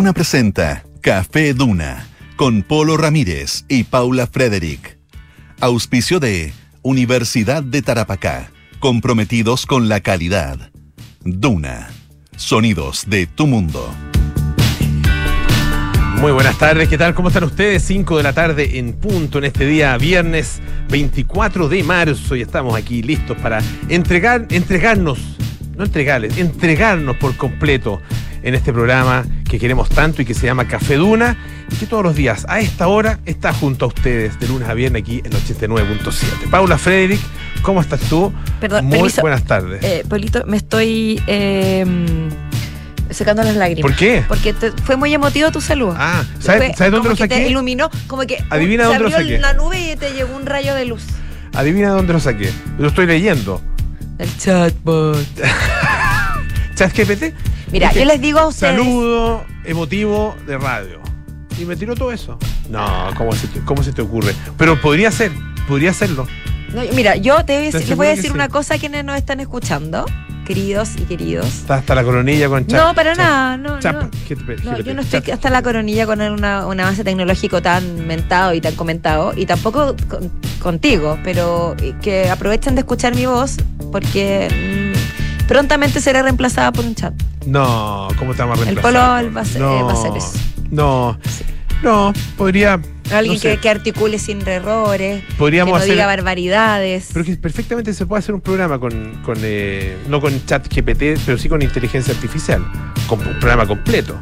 Duna presenta Café Duna con Polo Ramírez y Paula Frederick. Auspicio de Universidad de Tarapacá, comprometidos con la calidad. Duna, sonidos de tu mundo. Muy buenas tardes, ¿qué tal? ¿Cómo están ustedes? 5 de la tarde en punto en este día viernes 24 de marzo y estamos aquí listos para entregar, entregarnos, no entregarles, entregarnos por completo en este programa que queremos tanto y que se llama Café Duna y que todos los días a esta hora está junto a ustedes de lunes a viernes aquí en 89.7. Paula Frederick, ¿cómo estás tú? Perdón, Muy buenas tardes. Eh, Polito, me estoy eh, secando las lágrimas. ¿Por qué? Porque te- fue muy emotivo tu saludo. Ah, ¿sabes, Fue ¿sabes dónde lo que te saqué? iluminó, como que uh, Adivina se dónde lo abrió saqué. la nube y te llegó un rayo de luz. Adivina dónde lo saqué. Lo estoy leyendo. El chatbot. ChatGPT. Mira, yo les digo a ustedes. Saludo emotivo de radio. Y me tiró todo eso. No, ¿cómo se te, cómo se te ocurre? Pero podría ser, podría serlo. No, mira, yo te voy a ¿Estás decir- les voy a decir sí? una cosa a quienes nos están escuchando, queridos y queridos. Está hasta la coronilla con chat. No, para nada, no, chat- no. No, yo no estoy hasta la coronilla con una- un avance tecnológico tan mentado y tan comentado, y tampoco con- contigo, pero eh, que aprovechen de escuchar mi voz, porque mm, prontamente seré reemplazada por un chat. No, ¿cómo vamos a El? Polo va a ser- no, eh, va a ser eso. No, no, podría. Alguien no sé, que, que articule sin errores, Podríamos que no hacer- diga barbaridades. Pero que perfectamente se puede hacer un programa con, con eh, no con chat GPT, pero sí con inteligencia artificial. Con un programa completo.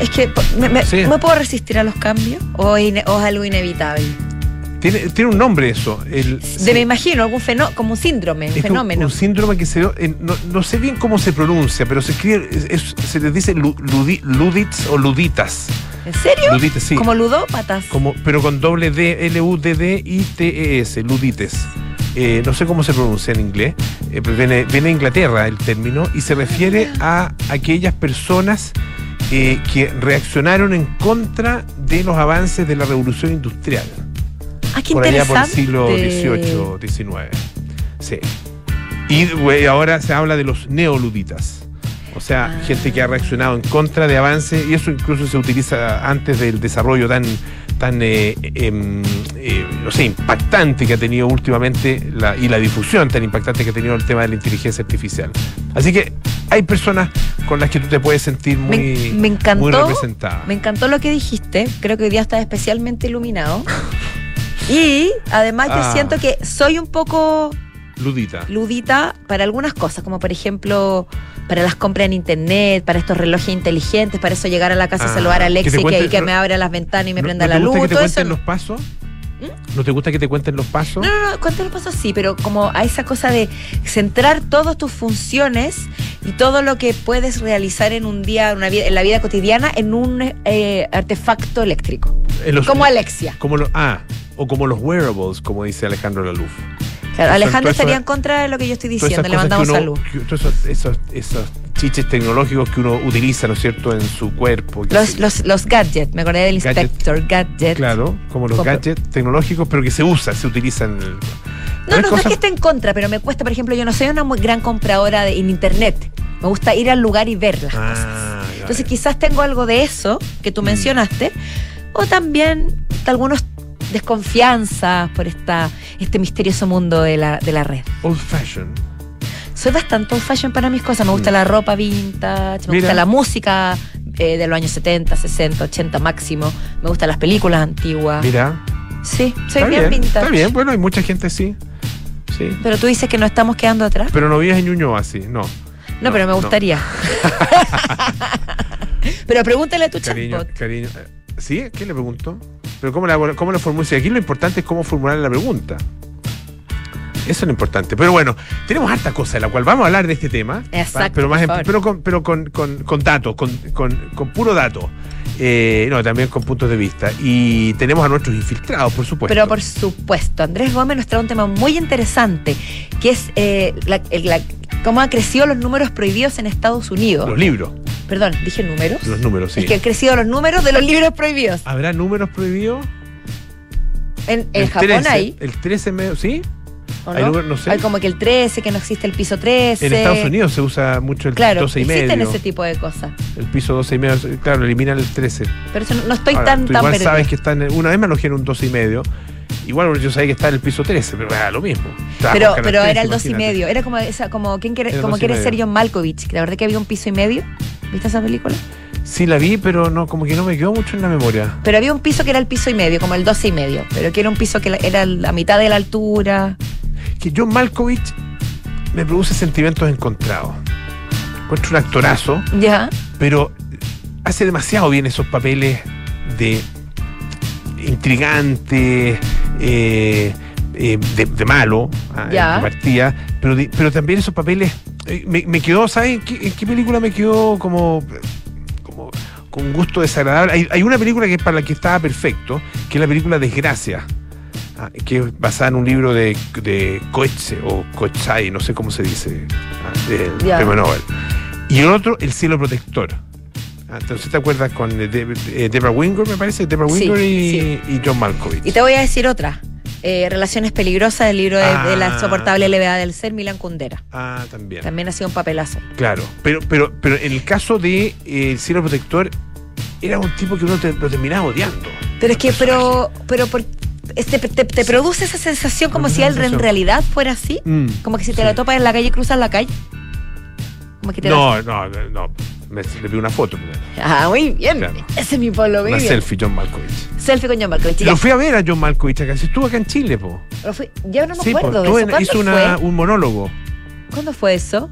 Es que me, me- Sí. ¿me puedo resistir a los cambios o, o es algo inevitable. Tiene, tiene un nombre eso. El, De, me imagino, algún fenómeno, como un síndrome, un Es que un- fenómeno. Un, síndrome que se. eh, no, no sé bien cómo se pronuncia, pero se escribe. es- es- se les dice lu- ludi- ludits o luditas. ¿En serio? Luditas, sí. Como ludópatas. Como, pero con doble D, L-U-D-D-I-T-E-S, ludites. Eh, no sé cómo se pronuncia en inglés, eh, pero viene, viene de Inglaterra el término y se refiere a aquellas personas eh, que reaccionaron en contra de los avances de la revolución industrial. Ah, qué por allá por el siglo XVIII, XIX. Sí. Y ahora se habla de los neoluditas. O sea, Ah. gente que ha reaccionado en contra de avances, y eso incluso se utiliza antes del desarrollo tan, tan eh, em, eh, no sé, impactante que ha tenido últimamente la, y la difusión tan impactante que ha tenido el tema de la inteligencia artificial. Así que hay personas con las que tú te puedes sentir muy, Me, me encantó. muy representada. Me encantó lo que dijiste. Creo que hoy día estás especialmente iluminado. y además yo Ah. siento que soy un poco Ludita. ludita para algunas cosas, como por ejemplo para las compras en internet, para estos relojes inteligentes, para eso llegar a la casa Ah, y saludar a Alexi que, cuente- y que me abra las ventanas y me ¿No- prenda no la te gusta luz. que te todo eso cuenten no- los pasos? ¿No te gusta que te cuenten los pasos? No, no, no, cuéntale paso sí, pero como a esa cosa de centrar todas tus funciones y todo lo que puedes realizar en un día, en, una vida- en la vida cotidiana, en un eh, artefacto eléctrico. En los- como Alexia. Como los, ah, o como los wearables, como dice Alejandro Laluf. Claro, Alejandro estaría en contra de lo que yo estoy diciendo. Le cosas mandamos uno- salud. que- esos, esos, esos chiches tecnológicos que uno utiliza, ¿no es cierto?, en su cuerpo. Los, los, los gadgets, me acordé del Gadget. Inspector Gadget. Claro, como los gadgets tecnológicos, pero que se usan, se utilizan. en el- No, no, no es cosas- que esté en contra, pero me cuesta, por ejemplo, yo no soy una muy gran compradora de, en internet. Me gusta ir al lugar y ver las cosas. Ah, ya, Entonces quizás tengo algo de eso que tú Mm. mencionaste, o también algunos desconfianzas por esta, este misterioso mundo de la, de la red. Old fashion. Soy bastante old fashion para mis cosas. Me gusta Mm. la ropa vintage, me Mira. gusta la música eh, de los años 70, 60, 80 máximo. Me gustan las películas antiguas. Mira. Sí, soy bien, bien, vintage. Está bien, bueno, hay mucha gente sí. Sí. Pero tú dices que no estamos quedando atrás. Pero no vives en Ñuñoa así, no. No, pero me gustaría. pero pregúntale a tu Cariño, chatbot. cariño. eh, ¿Sí? ¿Qué le preguntó? Pero ¿cómo la, cómo la formula? Si aquí lo importante es cómo formular la pregunta. Eso es lo importante. Pero bueno, tenemos harta cosa de la cual vamos a hablar de este tema. Exacto, ¿va? Pero, más pero, con, pero con, con, con datos, con, con, con puro dato. Eh, no, también con puntos de vista. Y tenemos a nuestros infiltrados, por supuesto. Pero por supuesto, Andrés Gómez nos trae un tema muy interesante, que es eh, la- el- la- cómo han crecido los números prohibidos en Estados Unidos. Los libros, Perdón, dije números. los números, sí. Es que han crecido los números de los libros prohibidos. ¿Habrá números prohibidos? En, en El Japón 13, hay. El 13 medio, ¿sí? ¿O Hay no? lugar- no sé. Hay como que el 13, que no existe el piso 13. En Estados Unidos se usa mucho el Claro, 12 y existen medio. ese tipo de cosas. El piso 12 y medio, claro, eliminan el 13. Pero eso no, no estoy Ahora, tan, tú tan igual sabes que está en, una vez me alojé en un 12 y medio. Igual yo sabía que está en el piso 13, pero era lo mismo. Estaba Pero, con Canal pero 13, era el 2 y medio. Era como, esa, como ¿quién quiere, como 2 y quiere ser John Malkovich. Que la verdad que había un piso y medio. ¿Viste esa película? Sí, la vi, pero no, como que no me quedó mucho en la memoria. Pero había un piso que era el piso y medio, como el 12 y medio. Pero que era un piso que era la mitad de la altura. Que John Malkovich me produce sentimientos encontrados. Encuentro un actorazo, Ya. pero hace demasiado bien esos papeles de intrigante, eh, eh, de, de malo, ah, Ya. de partida, pero, de- pero también esos papeles. eh, me, me quedó, ¿sabes? ¿En qué, en qué película me quedó como, como con gusto desagradable? Hay, hay una película que para la que estaba perfecto, que es la película Desgracia. Ah, que es basada en un libro de, de Coetze o Coetzai, no sé cómo se dice, ah, del premio Nobel. Y el otro, El cielo protector. Ah, Entonces te acuerdas con eh, eh, Deborah Winger, me parece, Deborah Sí, Winger y, sí. y John Malkovich. Y te voy a decir otra. Eh, Relaciones peligrosas del libro de, de la insoportable levedad del ser, Milan Kundera. Ah, también. También ha sido un papelazo. Claro, pero, pero, pero en el caso de eh, El cielo protector, era un tipo que uno te- lo terminaba odiando. Pero es que, pero, pero por- este, te, te produce esa sensación como si él en realidad fuera así. Mm, Como que si te sí. la topas en la calle, cruzas la calle. Como que te No, no, no. Me, le pido una foto. Ah, muy bien. Claro. Ese es mi pueblo, Una bien. selfie, John Malkovich. Selfie con John Malkovich. Lo fui a ver a John Malkovich acá. Estuvo acá en Chile, po. Lo fui- Yo no me Sí, po, acuerdo de estuvo eso. en- ¿Cuándo hizo una- fue? un monólogo. ¿Cuándo fue eso?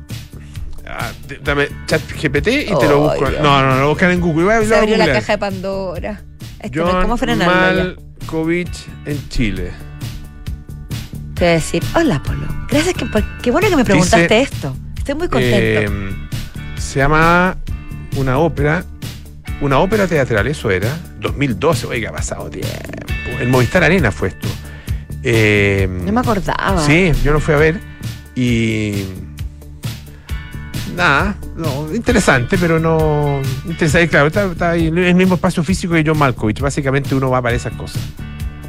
Ah, dame chat GPT y te lo busco. Dios. No, no, no, lo buscan en Google. Voy a- Se abrió la caja de Pandora. Esto no- John ¿Cómo frenarlo ya? Malkovich en Chile. Te voy a decir, hola Polo. Gracias, que, por- qué bueno que me preguntaste Dice, esto. Estoy muy contento. Eh, se llama una ópera, una ópera teatral, eso era, 2012, oiga, ha pasado tiempo. El Movistar Arena fue esto. Eh, no me acordaba. Sí, yo lo fui a ver y. Nada, no, interesante, pero no. Interesante, claro, está, está ahí en el mismo espacio físico que John Malkovich. Básicamente uno va para esas cosas.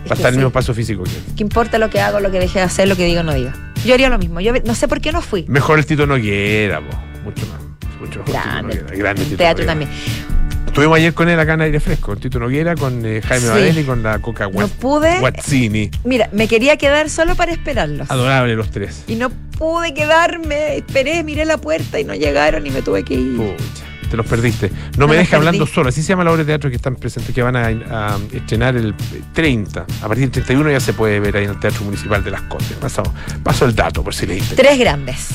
Va a estar en el mismo espacio físico que él. ¿Qué importa lo que hago, lo que deje de hacer, lo que diga o no diga? Yo haría lo mismo. Yo no sé por qué no fui. Mejor el Tito Noguera, po. mucho más. Mucho mejor Grande. Tito Noguera. Grande En Tito teatro Noguera. también. Estuvimos ayer con él acá en aire fresco, con Tito Noguera, con eh, Jaime Sí. Badel y con la Coca No Guat- pude. Guazzini. Mira, me quería quedar solo para esperarlos. Adorable los tres. Y no pude quedarme. Esperé, miré la puerta y no llegaron y me tuve que ir. Pucha, te los perdiste. No, Me dejes hablando solo. Así se llama la obra de teatro que están presentes, que van a, a estrenar el 30. A partir del 31 ya se puede ver ahí en el Teatro Municipal de Las Condes. Paso, paso el dato por si le interesa. Tres grandes.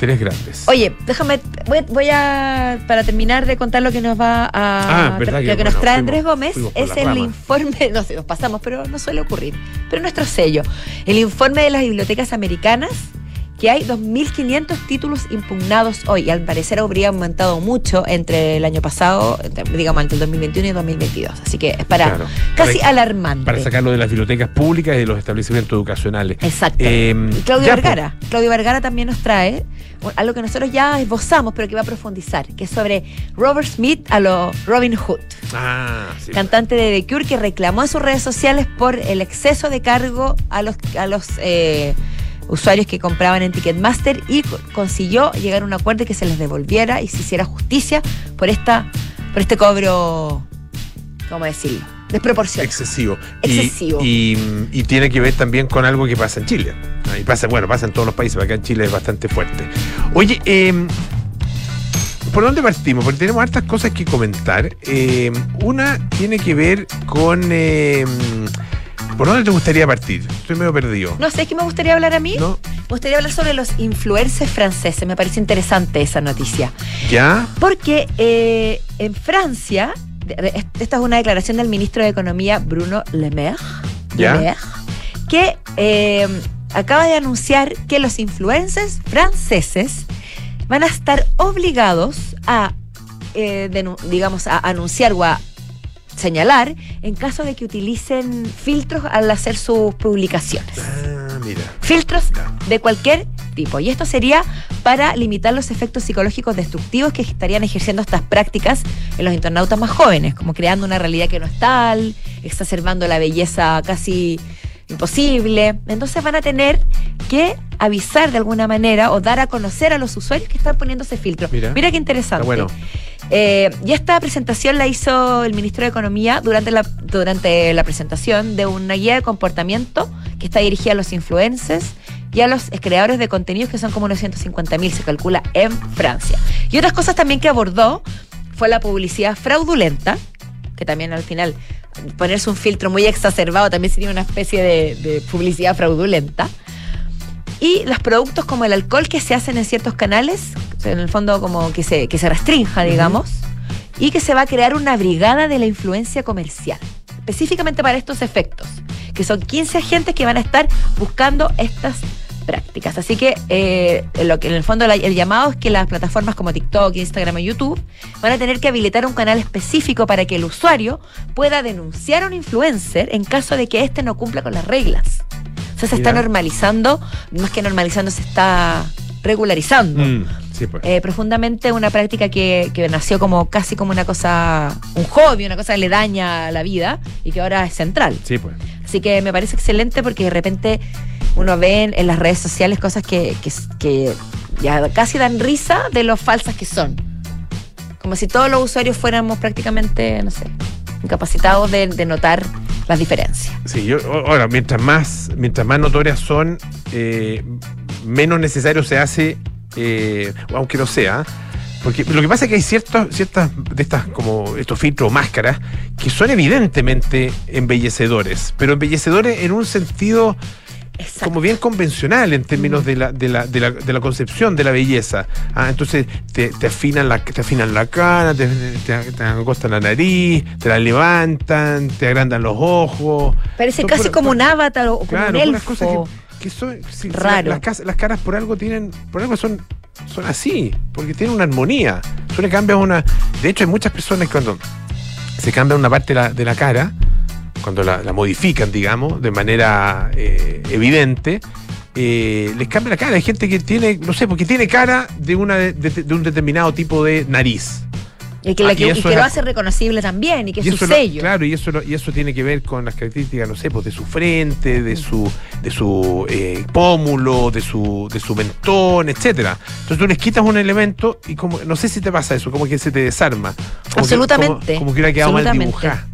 Tres grandes. Oye, déjame, voy, voy a, para terminar de contar lo que nos va a, Ah, lo que, que nos trae fuimos- Andrés Gómez es el ramas. informe, no sé, nos pasamos, pero no suele ocurrir, pero nuestro sello, el informe de las bibliotecas americanas, que hay 2.500 títulos impugnados hoy, y al parecer habría aumentado mucho entre el año pasado, entre- digamos, entre el 2021 y 2022, así que es para Claro. casi Para- alarmante. Para sacarlo de las bibliotecas públicas y de los establecimientos educacionales. Exacto. Eh, Claudio ya, Vergara. Claudio Vergara también nos trae algo que nosotros ya esbozamos, pero que va a profundizar, que es sobre Robert Smith a lo Robin Hood. Ah, sí. cantante de The Cure que reclamó en sus redes sociales por el exceso de cargo a los, a los eh, usuarios que compraban en Ticketmaster y co- consiguió llegar a un acuerdo que se les devolviera y se hiciera justicia por esta por este cobro, ¿cómo decirlo? Desproporcionado. Excesivo. Excesivo. Y, y tiene que ver también con algo que pasa en Chile. Ah, Y pasa, bueno, pasa en todos los países, pero acá en Chile es bastante fuerte. Oye, eh, ¿por dónde partimos? Porque tenemos hartas cosas que comentar. Eh, una tiene que ver con... eh, ¿Por dónde te gustaría partir? Estoy medio perdido. No sé, ¿qué me gustaría hablar a mí? ¿No? Me gustaría hablar sobre los influencers franceses. Me parece interesante esa noticia. ¿Ya? Porque eh, en Francia, esta es una declaración del ministro de Economía Bruno Le Maire, ¿Ya? Le Maire, que eh, acaba de anunciar que los influencers franceses van a estar obligados a, eh, digamos, a anunciar o a señalar en caso de que utilicen filtros al hacer sus publicaciones Ah, mira. filtros de cualquier tipo. Y esto sería para limitar los efectos psicológicos destructivos que estarían ejerciendo estas prácticas en los internautas más jóvenes, como creando una realidad que no es tal, exacerbando la belleza casi imposible. Entonces van a tener que avisar de alguna manera o dar a conocer a los usuarios que están poniendo ese filtro. Mira. Mira, qué interesante. Bueno. Eh, y esta presentación la hizo el ministro de Economía durante la, durante la presentación de una guía de comportamiento que está dirigida a los influencers y a los creadores de contenidos que son como unos 150 mil, se calcula, en Francia. Y otras cosas también que abordó fue la publicidad fraudulenta, que también al final ponerse un filtro muy exacerbado también sería una especie de, de publicidad fraudulenta. Y los productos como el alcohol que se hacen en ciertos canales, en el fondo como que se, que se restrinja, digamos, y que se va a crear una brigada de la influencia comercial, específicamente para estos efectos, que son 15 agentes que van a estar buscando estas prácticas. Así que eh, lo que en el fondo el llamado es que las plataformas como TikTok, Instagram y YouTube van a tener que habilitar un canal específico para que el usuario pueda denunciar a un influencer en caso de que éste no cumpla con las reglas. Sea, se está normalizando, más que normalizando, se está regularizando. Mm, sí, pues. Eh, profundamente una práctica que, que nació como casi como una cosa, un hobby, una cosa que le daña a la vida y que ahora es central. Sí, pues. Así que me parece excelente porque de repente uno ve en, en las redes sociales cosas que, que, que ya casi dan risa de lo falsas que son. Como si todos los usuarios fuéramos prácticamente, no sé, incapacitados de, notar las diferencias. Sí, yo, ahora, mientras más, mientras más notorias son, eh, menos necesario se hace, eh, aunque no sea. Porque lo que pasa es que hay ciertas, ciertas de estas, como estos filtros o máscaras, que son evidentemente embellecedores, pero embellecedores en un sentido Exacto. como bien convencional en términos de la, de la, de la, de la concepción de la belleza. Ah, entonces te, te afinan la, te afinan la cara, te, te, te acostan la nariz, te la levantan, te agrandan los ojos. Parece casi como un avatar o como Claro, un puras elfo. cosas que, que son si- Raro. las, las caras por algo tienen, por algo son, son así, porque tienen una armonía. Tú le cambias una. De hecho, hay muchas personas que cuando se cambian una parte de la, de la cara, cuando la, la modifican, digamos, de manera eh, evidente, eh, les cambia la cara. Hay gente que tiene, no sé, porque tiene cara de, una de, un determinado tipo de nariz. Y que, la Ah, que- y que lo hace reconocible también y que es su lo- sello. claro, y eso, lo- y eso tiene que ver con las características, no sé, pues de su frente, de su, de su eh, pómulo, de su, de su mentón, etcétera. Entonces tú les quitas un elemento y como, no sé si te pasa eso, como que se te desarma. Como que- Absolutamente. como, como que hubiera quedado mal dibujada.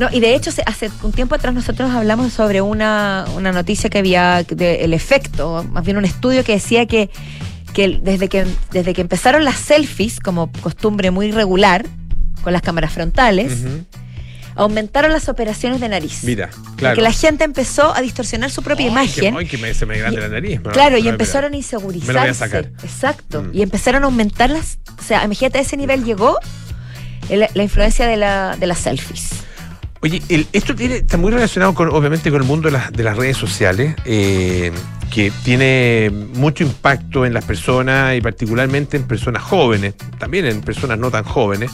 No, y de hecho, hace un tiempo atrás nosotros hablamos sobre una, una noticia que había del efecto, más bien un estudio que decía que, que desde que desde que empezaron las selfies, como costumbre muy regular, con las cámaras frontales, aumentaron las operaciones de nariz. Mira, Porque claro. la gente empezó a distorsionar su propia imagen. que- que me, se me grande la nariz. pero Claro, y empezaron a insegurizarse. Me lo voy a sacar. Exacto. Mm. Y empezaron a aumentar las. O sea, imagínate, a ese nivel llegó el- la influencia de, la, de las selfies. Oye, el- esto tiene, está muy relacionado con, obviamente, con el mundo de las, de las redes sociales, eh, que tiene mucho impacto en las personas y particularmente en personas jóvenes, también en personas no tan jóvenes,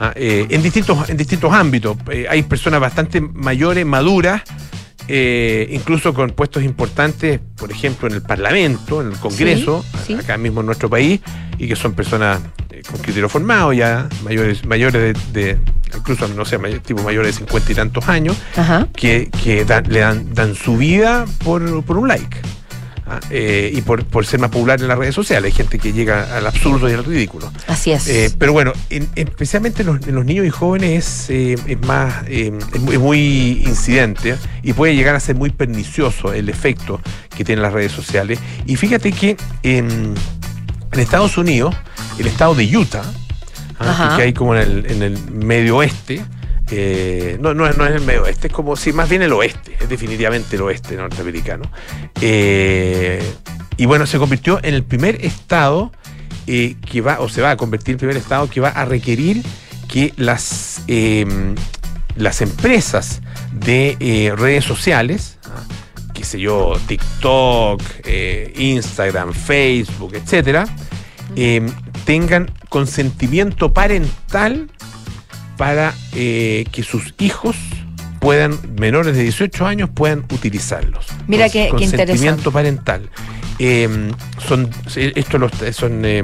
ah, eh, en, distintos, en distintos ámbitos. Eh, hay personas bastante mayores, maduras, eh, incluso con puestos importantes, por ejemplo, en el Parlamento, en el Congreso, Sí, sí. acá mismo en nuestro país, y que son personas con criterio formado ya, mayores, mayores de, de- incluso, no sé, tipo mayores de cincuenta y tantos años, Ajá. que, que dan- le dan, dan su vida por, por un like. Ah, eh, y por, por ser más popular en las redes sociales. Hay gente que llega al absurdo y al ridículo. Así es. Eh, pero bueno, en- especialmente en los, en los niños y jóvenes es, eh, es más es, muy, es muy incidente y puede llegar a ser muy pernicioso el efecto que tienen las redes sociales. Y fíjate que en, en Estados Unidos, el estado de Utah, ah, que hay como en el, en el medio oeste, eh, no, no, es- no es el medio oeste, es como si más bien el oeste, es definitivamente el oeste norteamericano. Eh, y bueno, se convirtió en el primer estado eh, que va, o se va a convertir en el primer estado que va a requerir que las, eh, las empresas de redes sociales, ah, qué sé yo, TikTok, Instagram, Facebook, etcétera, eh, tengan consentimiento parental para eh, que sus hijos puedan, menores de 18 años, puedan utilizarlos. Mira Cons- qué- Consentimiento parental. eh, son esto los- son eh,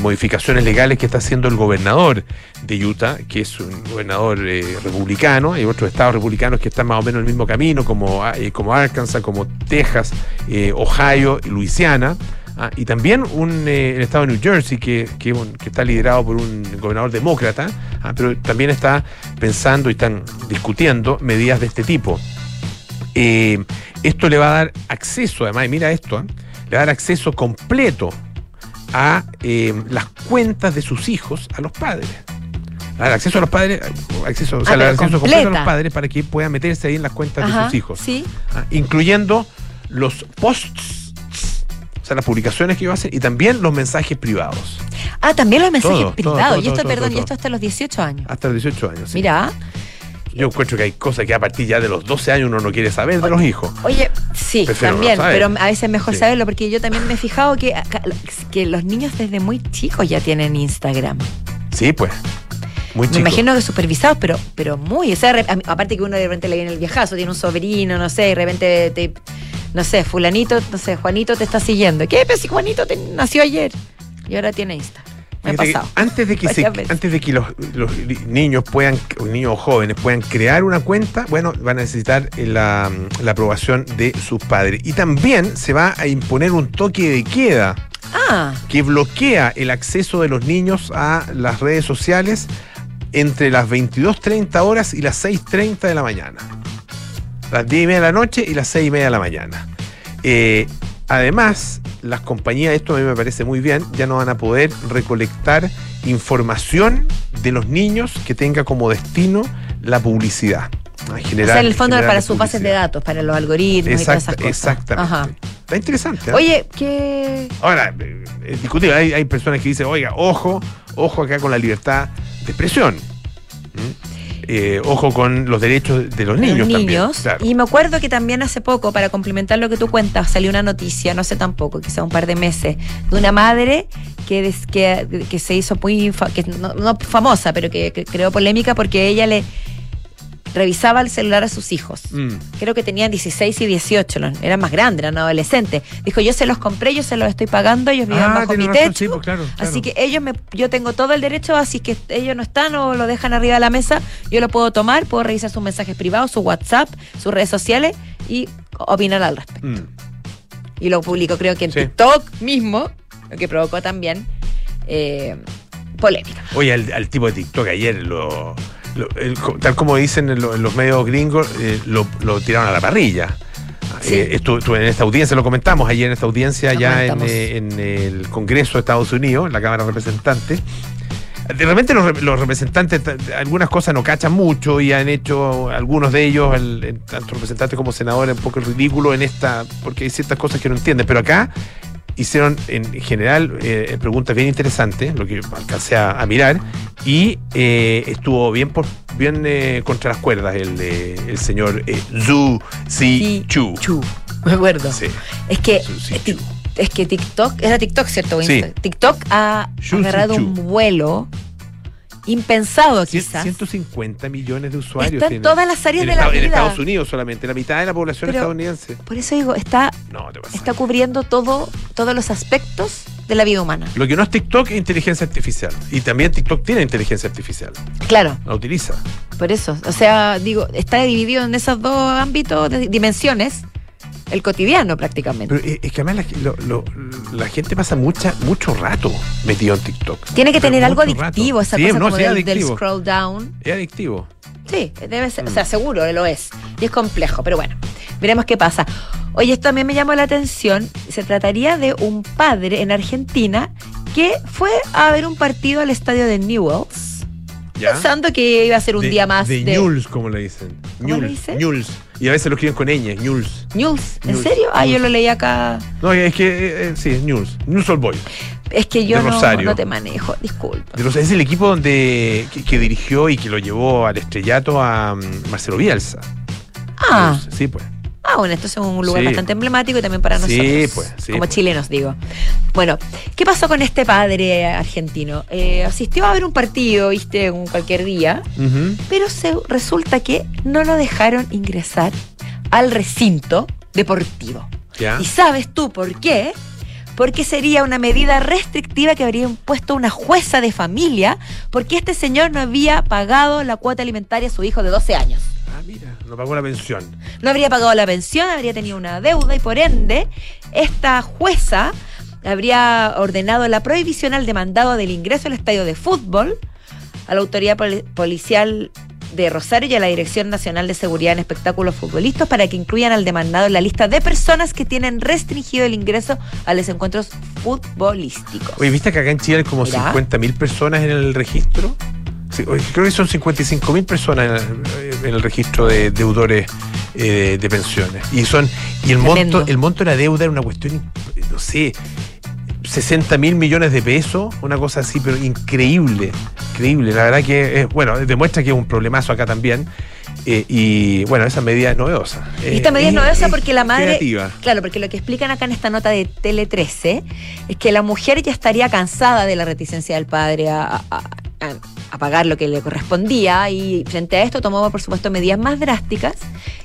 modificaciones legales que está haciendo el gobernador de Utah, que es un gobernador eh, republicano, hay otros estados republicanos que están más o menos en el mismo camino, como, ah, como Arkansas, como Texas, Ohio y Luisiana. Ah, y también un, eh, el estado de New Jersey, que, que, un- que está liderado por un gobernador demócrata, ah, pero también está pensando y están discutiendo medidas de este tipo. Eh, esto le va a dar acceso, además, y mira esto, ¿eh? le va a dar acceso completo a las cuentas de sus hijos a los padres. Le va a dar acceso a los padres, acceso, o sea, Ah, acceso completo a los padres para que puedan meterse ahí en las cuentas de sus hijos. Sí. Ah, incluyendo los posts, o sea, las publicaciones que iba a hacer y también los mensajes privados, Ah, también los mensajes Todo, privados. todo, y esto, perdón, y esto hasta los 18 años. hasta los 18 años. sí. Mira, Yo encuentro que hay cosas que a partir ya de los 12 años uno no quiere saber de los hijos. oye, sí, Prefiero también, pero a veces es mejor Sí. saberlo porque yo también me he fijado que, que los niños desde muy chicos ya tienen Instagram. Sí, pues. Muy Me imagino que supervisados, pero, pero muy. O sea, aparte que uno de repente le viene el viejazo, tiene un sobrino, no sé, y de repente te, no sé, fulanito, no sé, Juanito te está siguiendo. ¿Qué? Pero si Juanito te- nació ayer y ahora tiene Insta. Me pasado. Antes de que, se- antes de que los, los niños puedan, niños jóvenes puedan crear una cuenta, bueno, van a necesitar la, la aprobación de sus padres. Y también se va a imponer un toque de queda Ah, que bloquea el acceso de los niños a las redes sociales entre las 22.30 horas y las 6.30 de la mañana. Las 10 y media de la noche y las 6 y media de la mañana. Eh, además, las compañías, esto a mí me parece muy bien, ya no van a poder recolectar información de los niños que tenga como destino la publicidad. En o sea, en el fondo para sus bases de datos, para los algoritmos y todas esas cosas. exactamente. Ajá. Está interesante. ¿eh? Oye, ¿qué? Ahora, eh, es discutible. Hay, hay personas que dicen, oiga, ojo, ojo acá con la libertad de expresión. ¿Mm? Eh, ojo con los derechos de los niños. los también, niños. claro. Y me acuerdo que también hace poco, para complementar lo que tú cuentas, salió una noticia, no sé tampoco, quizá un par de meses, de una madre que, des- que, que se hizo muy, que no, no famosa, pero que, que creó polémica porque ella le revisaba el celular a sus hijos. Mm. Creo que tenían 16 y 18, los- eran más grandes, eran adolescentes. Dijo, yo se los compré, yo se los estoy pagando, ellos viven Ah, bajo mi razón, techo. sí, pues, claro, Así que ellos me, yo tengo todo el derecho, así que ellos no están o lo dejan arriba de la mesa, yo lo puedo tomar, puedo revisar sus mensajes privados, su WhatsApp, sus redes sociales y opinar al respecto. Mm. Y lo publico, creo que en Sí. TikTok mismo, lo que provocó también eh, polémica. Oye, al, al tipo de TikTok ayer, lo, lo- el- tal como dicen en, lo- en los medios gringos, eh, lo, lo tiraron a la parrilla. Sí. Eh, estuve, estuve en esta audiencia, lo comentamos ayer en esta audiencia Lo ya en, comentamos. eh, en el Congreso de Estados Unidos, en la Cámara de Representantes. De repente los, los representantes algunas cosas no cachan mucho y han hecho algunos de ellos, el- el- tanto representantes como senadores, un poco el ridículo en esta, porque hay ciertas cosas que no entienden. Pero acá hicieron en general eh, preguntas bien interesantes, lo que alcancé a, a mirar, y eh, estuvo bien por bien eh, contra las cuerdas el, el señor eh, Zhu Si Chu. Chu, me acuerdo. Sí. Es que es que- TikTok, era TikTok, ¿cierto? Sí. TikTok ha agarrado un vuelo impensado quizás. 150 millones de usuarios. Está en todas las áreas En de la Estados- En vida. Estados Unidos solamente, la mitad de la población Pero- estadounidense. Por eso digo, está, No, está cubriendo todo, todos los aspectos de la vida humana. Lo que no es TikTok es inteligencia artificial. Y también TikTok tiene inteligencia artificial. Claro, La utiliza. por eso. O sea, digo, está dividido en esos dos ámbitos, de dimensiones, el cotidiano prácticamente. Pero eh, es que además la, lo- lo- la gente pasa mucha, mucho rato metido en TikTok. Tiene que Pero tener algo mucho rato. adictivo, esa Sí, cosa no, como del, adictivo. scroll down. Es adictivo. Sí, debe ser, o Mm. sea, seguro lo es. Y es complejo, pero bueno, veremos qué pasa. Oye, esto también me llamó la atención. Se trataría de un padre en Argentina que fue a ver un partido al estadio de Newells, ¿Ya? pensando que iba a ser un de, día más de, de, Ñuls, como le dicen. ¿Cómo le Ñuls, dicen? Ñuls. Y a veces lo escriben con ñ, Ñuls. Newells. ¿En serio? Ah, yo lo leí acá. No, es que eh, eh, sí, es Ñuls. Ñuls Old Boys. Es que yo no, te manejo, disculpa. De los- es el equipo donde que, que dirigió y que lo llevó al estrellato a mm, Marcelo Bielsa. Ah, Ñuls, Sí, pues. Ah, bueno, esto es un lugar Sí. bastante emblemático y también para Sí, nosotros. pues, sí, como pues. chilenos, digo. Bueno, ¿qué pasó con este padre argentino? Eh, asistió a ver un partido, viste, un cualquier día, pero se, resulta que no lo dejaron ingresar al recinto deportivo. Ya. ¿Y sabes tú por qué? Porque sería una medida restrictiva que habría impuesto una jueza de familia porque este señor no había pagado la cuota alimentaria a su hijo de 12 años. Mira, no pagó la pensión. No habría pagado la pensión, habría tenido una deuda y por ende esta jueza habría ordenado la prohibición al demandado del ingreso al estadio de fútbol, a la autoridad poli- policial de Rosario y a la Dirección Nacional de Seguridad en Espectáculos Futbolistas para que incluyan al demandado en la lista de personas que tienen restringido el ingreso a los encuentros futbolísticos. Oye, ¿viste que acá en Chile hay como Mira. 50.000 personas en el registro? Creo que son 55.000 personas en el, en el registro de deudores eh, de pensiones. Y son y el Tremendo. monto el monto de la deuda era una cuestión, no sé, 60 mil millones de pesos, una cosa así, pero increíble, increíble. La verdad que, es, bueno, demuestra que es un problemazo acá también. eh, y bueno, esa medida es novedosa. Esta Eh, medida es novedosa porque la madre. creativa. Claro, porque lo que explican acá en esta nota de Tele 13 es que la mujer ya estaría cansada de la reticencia del padre a, a- a- pagar lo que le correspondía y frente a esto tomó, por supuesto, medidas más drásticas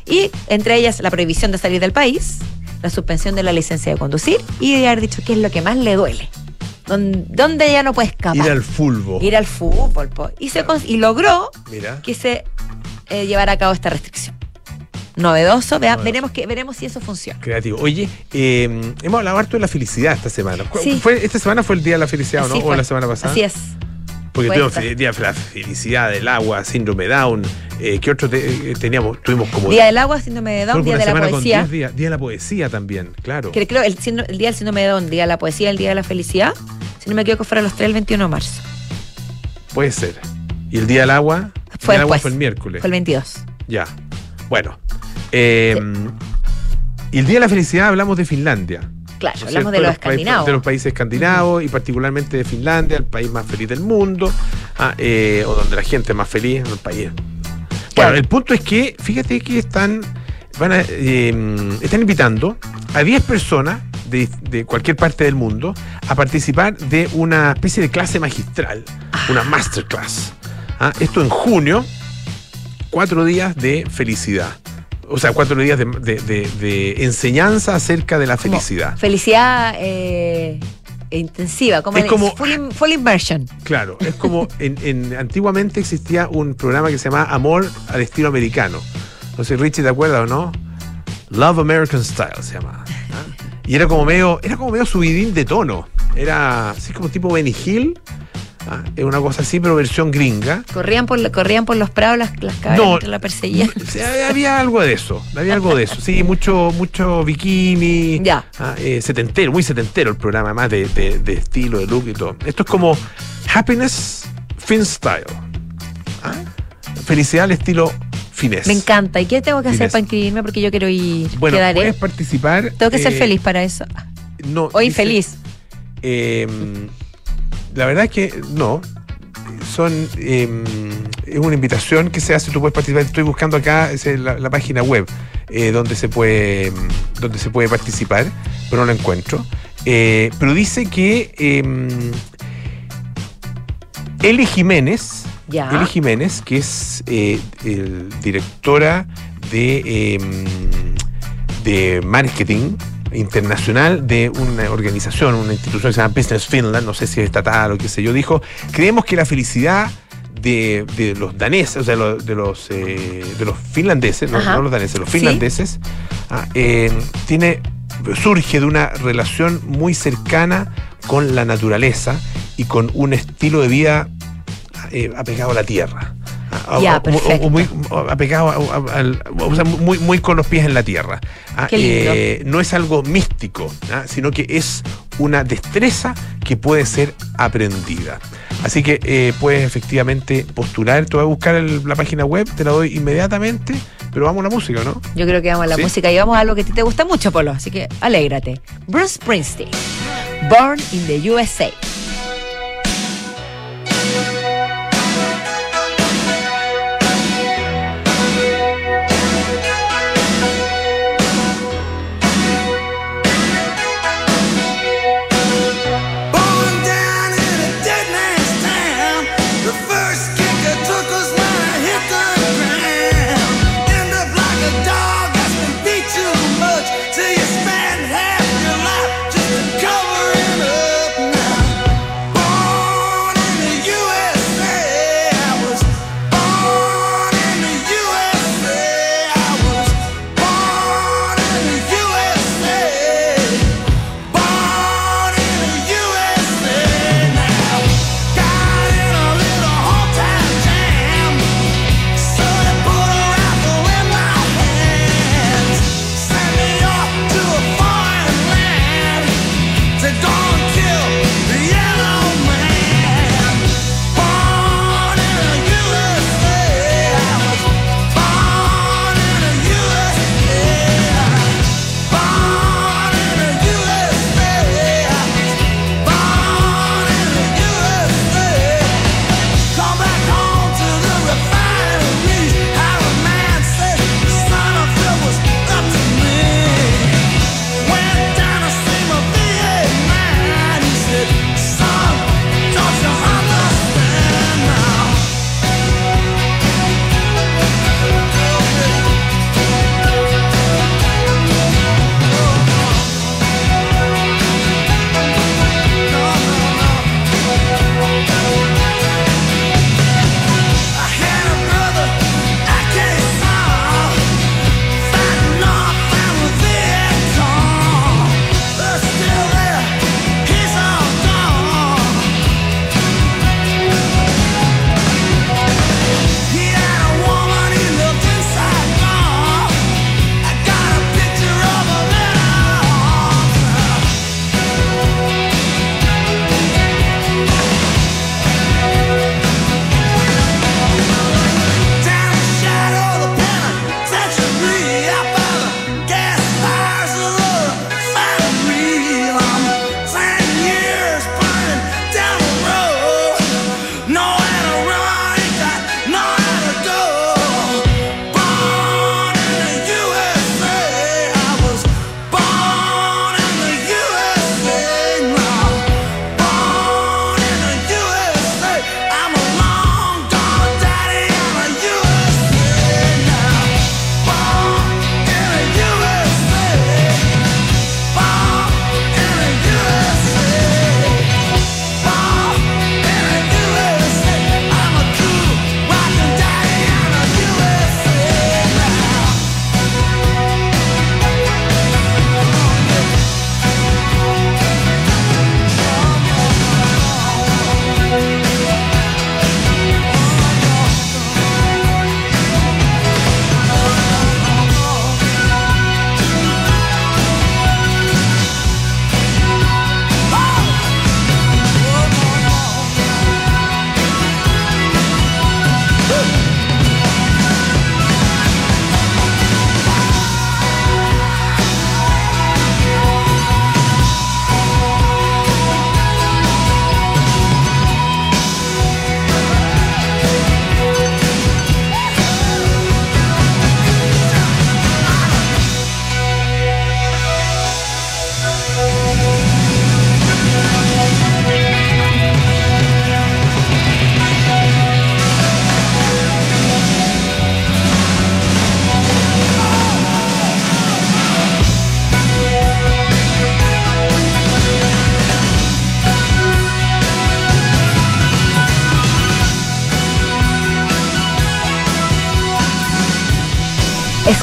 y entre ellas la prohibición de salir del país, la suspensión de la licencia de conducir y de haber dicho qué es lo que más le duele. Don- ¿Dónde ya no puede escapar? Ir al fulbo. Ir al fútbol. po. Y, se, cons- y logró Mira. que se eh, llevara a cabo esta restricción. Novedoso, vea- Novedoso. veremos que veremos si eso funciona. Creativo. Oye, eh, hemos hablado harto de la felicidad esta semana. ¿Cu- Sí. Fue, ¿Esta semana fue el día de la felicidad o no? ¿O la semana pasada? Así es. Porque tuvimos el día de la felicidad del agua, síndrome Down. Eh, ¿Qué otro te- eh, teníamos? Tuvimos como. Día del agua, síndrome de Down, día de la poesía. 10 días. Día de la poesía también, claro. Que creo el, el día del síndrome de Down, día de la poesía, el día de la felicidad. Si no me equivoco, fueron los tres el 21 de marzo. Puede ser. ¿Y el día del agua? el Fue del agua fue el miércoles. Fue el 22. Ya. Bueno. Eh, Y el día de la felicidad hablamos de Finlandia. Claro, ¿no es hablamos cierto? de los escandinavos. de los países escandinavos y particularmente de Finlandia, el país más feliz del mundo, ah, eh, o donde la gente es más feliz, el país. Bueno, Claro. el punto es que, fíjate que están, van a, eh, están invitando a 10 personas de, de cualquier parte del mundo a participar de una especie de clase magistral, una masterclass. Ah, Esto en junio, cuatro días de felicidad. O sea, cuatro días de, de- de- de enseñanza acerca de la Como felicidad. Felicidad eh, intensiva, como, Es el- como- full, full immersion. Claro, es como en, en- antiguamente existía un programa que se llamaba Amor al estilo americano. No sé, Richie, ¿te acuerdas o no? Love American Style se llamaba. Y era como medio, era como medio subidín de tono. Era así como tipo Benny Hill. ¿Ah? Era una cosa así, pero versión gringa. Corrían por, corrían por los prados las, las cabras No. la perseguían. Había algo de eso, había algo de eso. Sí, mucho, mucho bikini. Ya. ah, eh, setentero, muy setentero el programa, más de, de- de estilo, de look y todo. Esto es como Happiness Fin Style. ¿ah? Felicidad al estilo finés. Me encanta. ¿Y qué tengo que hacer para inscribirme? Porque yo quiero ir. Bueno, Quedaré. puedes participar. Tengo que ser eh, feliz para eso. No, O infeliz. Eh, la verdad es que no. Son eh, es una invitación que se hace, tú puedes participar. Estoy buscando acá es la, la página web eh, donde se puede donde se puede participar, pero no la encuentro. Eh, pero dice que eh, Eli Jiménez, Ya. Eli Jiménez, que es eh, el directora de, de marketing internacional de una organización, una institución que se llama Business Finland, no sé si es estatal o qué sé yo, dijo, creemos que la felicidad de, de los daneses, o sea, lo- de los, eh, de los finlandeses, no, no los daneses, los Sí. finlandeses, ah, eh, tiene, surge de una relación muy cercana con la naturaleza y con un estilo de vida eh, apegado a la tierra. Ah, Ya, perfecto. o muy apegado o sea, muy, muy con los pies en la tierra. Ah, Qué lindo. eh, no es algo místico, ah, sino que es una destreza que puede ser aprendida. Así que eh, puedes efectivamente postular, te voy a buscar el- la página web, te la doy inmediatamente, pero vamos a la música, ¿no? Yo creo que vamos a la ¿Sí? música y vamos a algo que a ti te gusta mucho, Polo. Así que alégrate. Bruce Springsteen. Born in the USA.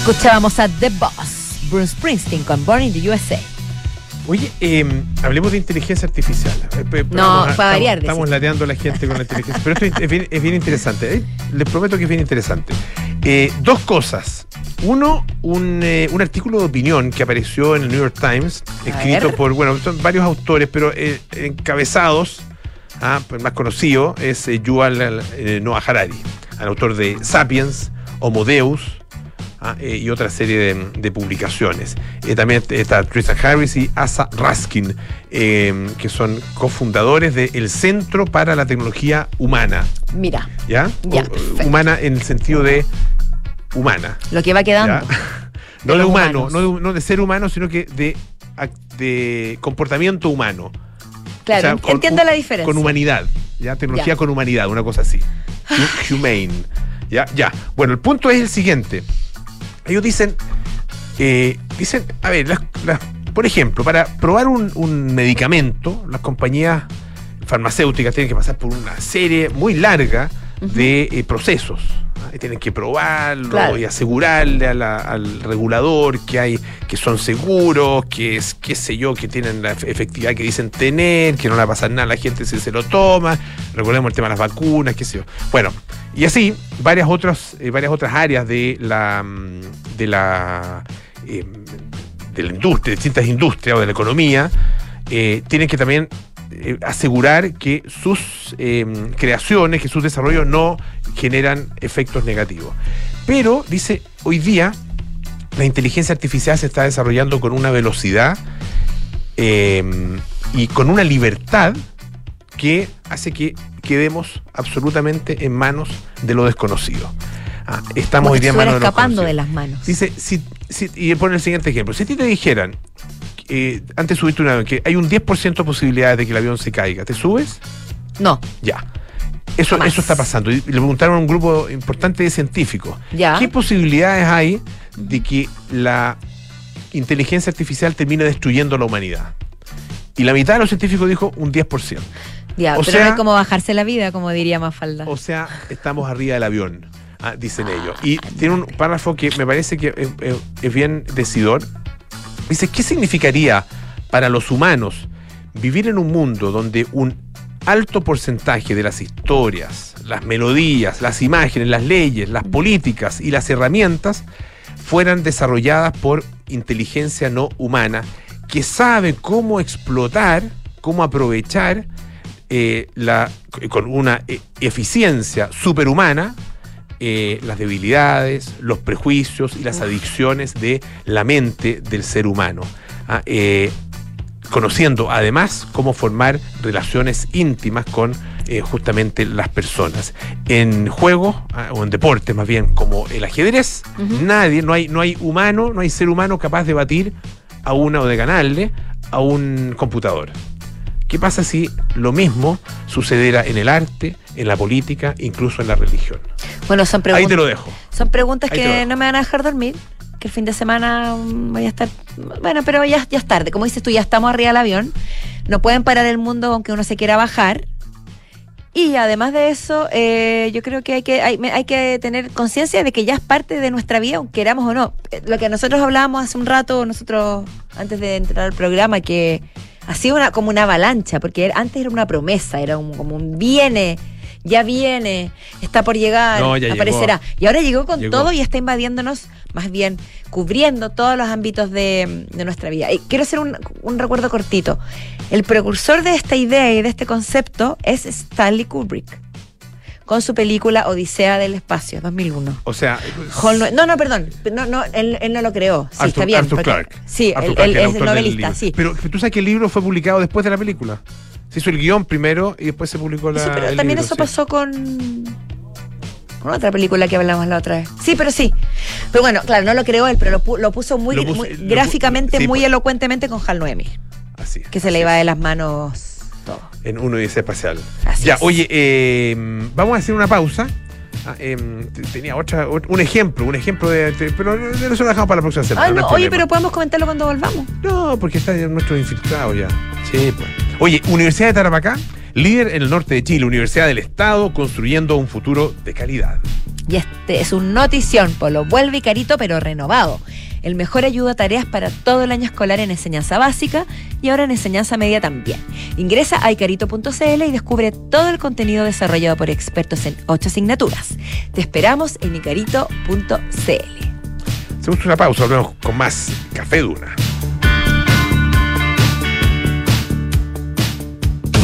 Escuchábamos a The Boss, Bruce Springsteen con Born in the USA. Oye, eh, hablemos de inteligencia artificial. Eh, No, a- para variar, Estamos, estamos lateando a la gente con la inteligencia. Pero esto es bien, es bien interesante. eh. Les prometo que es bien interesante. Eh, dos cosas. Uno, un, un artículo de opinión que apareció en el New York Times, A escrito ver. por, bueno, son varios autores, pero encabezados, ah, el más conocido es Yuval Noah Harari, el autor de Sapiens, Homo Deus, ah, eh, y otra serie de, de publicaciones. Eh, también está Tristan Harris y Asa Raskin, eh, que son cofundadores del Centro para la Tecnología Humana. Mira, ¿Ya? Ya, O- perfecto. humana en el sentido de humana. lo que va ¿ya? quedando. No De de, humano, no de, no de ser humano, sino que de, de comportamiento humano. Claro, O sea, con- entiendo la diferencia. Con humanidad, ¿ya? Tecnología Ya. con humanidad, una cosa así. Hu- Humane. ¿Ya? Ya. Bueno, el punto es el siguiente. Ellos dicen, eh, dicen, a ver, las- las- por ejemplo, para probar un, un medicamento, las compañías farmacéuticas tienen que pasar por una serie muy larga de eh, procesos. Tienen que probarlo Claro. y asegurarle a la- al regulador que hay, que son seguros, que es, qué sé yo, que tienen la efe- efectividad que dicen tener, que no le va a pasar nada a la gente si se lo toma. Recordemos el tema de las vacunas, qué sé yo. Bueno, y así varias otras, eh, varias otras áreas de la mm, de la eh, de la industria, distintas industrias o de la economía, eh, tienen que también eh, asegurar que sus eh, creaciones, que sus desarrollos no generan efectos negativos. Pero, dice, hoy día la inteligencia artificial se está desarrollando con una velocidad eh, y con una libertad que hace que quedemos absolutamente en manos de lo desconocido. Ah, estamos Como hoy día en manos de escapando de las manos. Dice, si, si- y pone el siguiente ejemplo. Si a ti te dijeran, eh, antes subiste un avión, que hay un 10% de posibilidades de que el avión se caiga, ¿te subes? No, Ya. Eso, eso está pasando. Y le preguntaron a un grupo importante de científicos, ya. ¿qué posibilidades hay de que la inteligencia artificial termine destruyendo la humanidad? Y la mitad de los científicos dijo un 10%. Ya, o pero sea- no hay como bajarse la vida, como diría Mafalda. O sea, estamos arriba del avión, ah, dicen ellos. Y tiene un párrafo que me parece que es, es- es bien decidor. Dice, ¿qué significaría para los humanos vivir en un mundo donde un alto porcentaje de las historias, las melodías, las imágenes, las leyes, las políticas y las herramientas fueran desarrolladas por inteligencia no humana que sabe cómo explotar, cómo aprovechar eh, la, con una eh, eficiencia superhumana eh, las debilidades, los prejuicios y las adicciones de la mente del ser humano. Ah, eh, conociendo además cómo formar relaciones íntimas con eh, justamente las personas. En juegos, ah, o en deportes más bien, como el ajedrez, nadie, no hay, no hay humano, no hay ser humano capaz de batir a una o de ganarle a un computador. ¿Qué pasa si lo mismo sucediera en el arte, en la política, incluso en la religión? Bueno, son Ahí preguntas. te lo dejo. Son preguntas Ahí que no me van a dejar dormir. Que el fin de semana mm, voy a estar. Bueno, pero ya, ya es tarde. Como dices tú, ya estamos arriba del avión. No pueden parar el mundo aunque uno se quiera bajar. Y además de eso, eh, yo creo que hay que, hay, hay que tener conciencia de que ya es parte de nuestra vida, aunque queramos o no. Eh, Lo que nosotros hablábamos hace un rato, nosotros, antes de entrar al programa, que ha sido una, como una avalancha, porque antes era una promesa, era un- como un viene, ya viene, está por llegar, No, aparecerá. Y ahora llegó con Llegó. todo y está invadiéndonos, más bien cubriendo todos los ámbitos de, de nuestra vida. Y quiero hacer un, un recuerdo cortito. El precursor de esta idea y de este concepto es Stanley Kubrick, con su película Odisea del Espacio, 2001. O sea, Hall no, no, perdón, no, no, él, él no lo creó. Sí, Arthur, está bien. Arthur porque- Clarke. Sí, Arthur él, Clarke, él el es novelista, sí. Pero tú sabes que el libro fue publicado después de la película. Se hizo el guion primero y después se publicó la. Sí, pero el también libro, eso sí. pasó con con otra película que hablamos la otra vez. Sí, pero sí. Pero bueno, claro, no lo creó él, pero lo, pu- lo puso muy, Lo puso- muy lo gráficamente, sí, muy pues. elocuentemente con Hal Noemi, Así es, que se así le iba de las manos todo. En uno dice espacial. Así ya, es. oye, eh, vamos a hacer una pausa. Ah, em, te- tenía otra, ot- un ejemplo, un ejemplo de. de- pero no- eso lo dejamos para la próxima semana. Ah, no hay no, oye, pero podemos comentarlo cuando volvamos. No, porque está en nuestro infiltrado ya. Sí, pues. Oye, Universidad de Tarapacá, líder en el norte de Chile, Universidad del Estado, construyendo un futuro de calidad. Y este es un notición, Polo. Vuelve Icarito, pero renovado. El mejor ayuda a tareas para todo el año escolar en enseñanza básica y ahora en enseñanza media también. Ingresa a icarito.cl y descubre todo el contenido desarrollado por expertos en ocho asignaturas. Te esperamos en icarito.cl. Hacemos una pausa, volvemos con más Café Duna.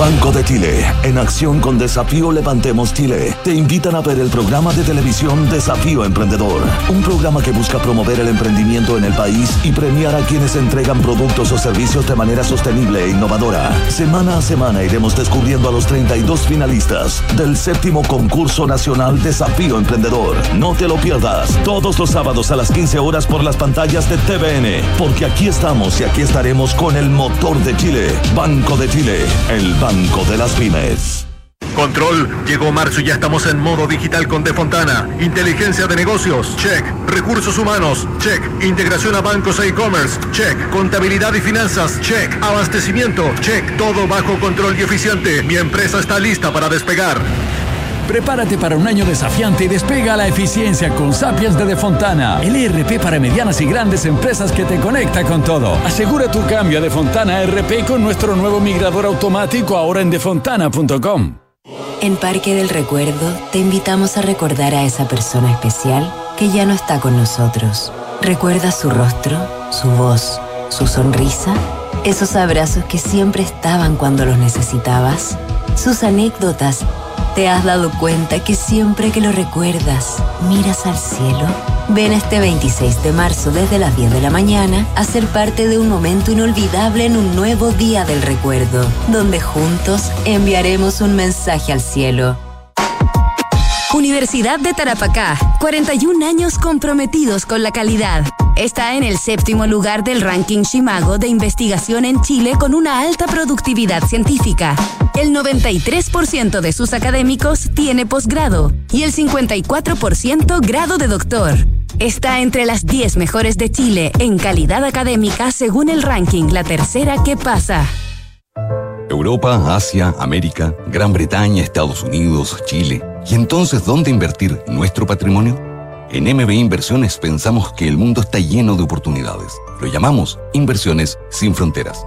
Banco de Chile, en acción con Desafío Levantemos Chile, te invitan a ver el programa de televisión Desafío Emprendedor, un programa que busca promover el emprendimiento en el país y premiar a quienes entregan productos o servicios de manera sostenible e innovadora. Semana a semana iremos descubriendo a los 32 finalistas del séptimo concurso nacional Desafío Emprendedor. No te lo pierdas, todos los sábados a las 15 horas por las pantallas de TVN, porque aquí estamos y aquí estaremos con el motor de Chile, Banco de Chile, el Banco de las Pymes. Control, llegó marzo y ya estamos en modo digital con Defontana. Inteligencia de negocios, check. Recursos humanos, check. Integración a bancos e e-commerce, check. Contabilidad y finanzas, check. Abastecimiento, check. Todo bajo control y eficiente. Mi empresa está lista para despegar. Prepárate para un año desafiante y despega la eficiencia con Sapiens de Defontana, el ERP para medianas y grandes empresas que te conecta con todo. Asegura tu cambio a Defontana RP con nuestro nuevo migrador automático ahora en defontana.com. En Parque del Recuerdo te invitamos a recordar a esa persona especial que ya no está con nosotros. Recuerda su rostro, su voz, su sonrisa, esos abrazos que siempre estaban cuando los necesitabas, sus anécdotas. ¿Te has dado cuenta que siempre que lo recuerdas, miras al cielo? Ven este 26 de marzo desde las 10 de la mañana a ser parte de un momento inolvidable en un nuevo día del recuerdo, donde juntos enviaremos un mensaje al cielo. Universidad de Tarapacá, 41 años comprometidos con la calidad. Está en el séptimo lugar del ranking Shimago de investigación en Chile con una alta productividad científica. El 93% de sus académicos tiene posgrado y el 54% grado de doctor. Está entre las 10 mejores de Chile en calidad académica según el ranking La Tercera que pasa. Europa, Asia, América, Gran Bretaña, Estados Unidos, Chile. ¿Y entonces dónde invertir nuestro patrimonio? En MBI Inversiones pensamos que el mundo está lleno de oportunidades. Lo llamamos Inversiones sin Fronteras.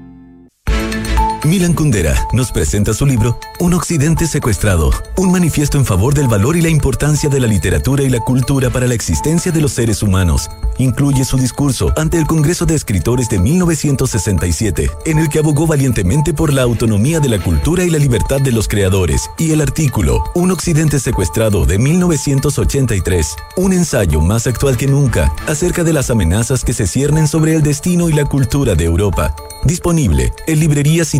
Milan Kundera nos presenta su libro Un Occidente secuestrado, un manifiesto en favor del valor y la importancia de la literatura y la cultura para la existencia de los seres humanos. Incluye su discurso ante el Congreso de Escritores de 1967, en el que abogó valientemente por la autonomía de la cultura y la libertad de los creadores, y el artículo Un Occidente secuestrado de 1983, un ensayo más actual que nunca acerca de las amenazas que se ciernen sobre el destino y la cultura de Europa. Disponible en librerías y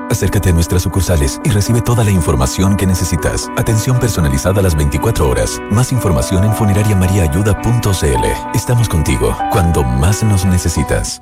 Acércate a nuestras sucursales y recibe toda la información que necesitas. Atención personalizada a las 24 horas. Más información en funerariamariaayuda.cl. Estamos contigo cuando más nos necesitas.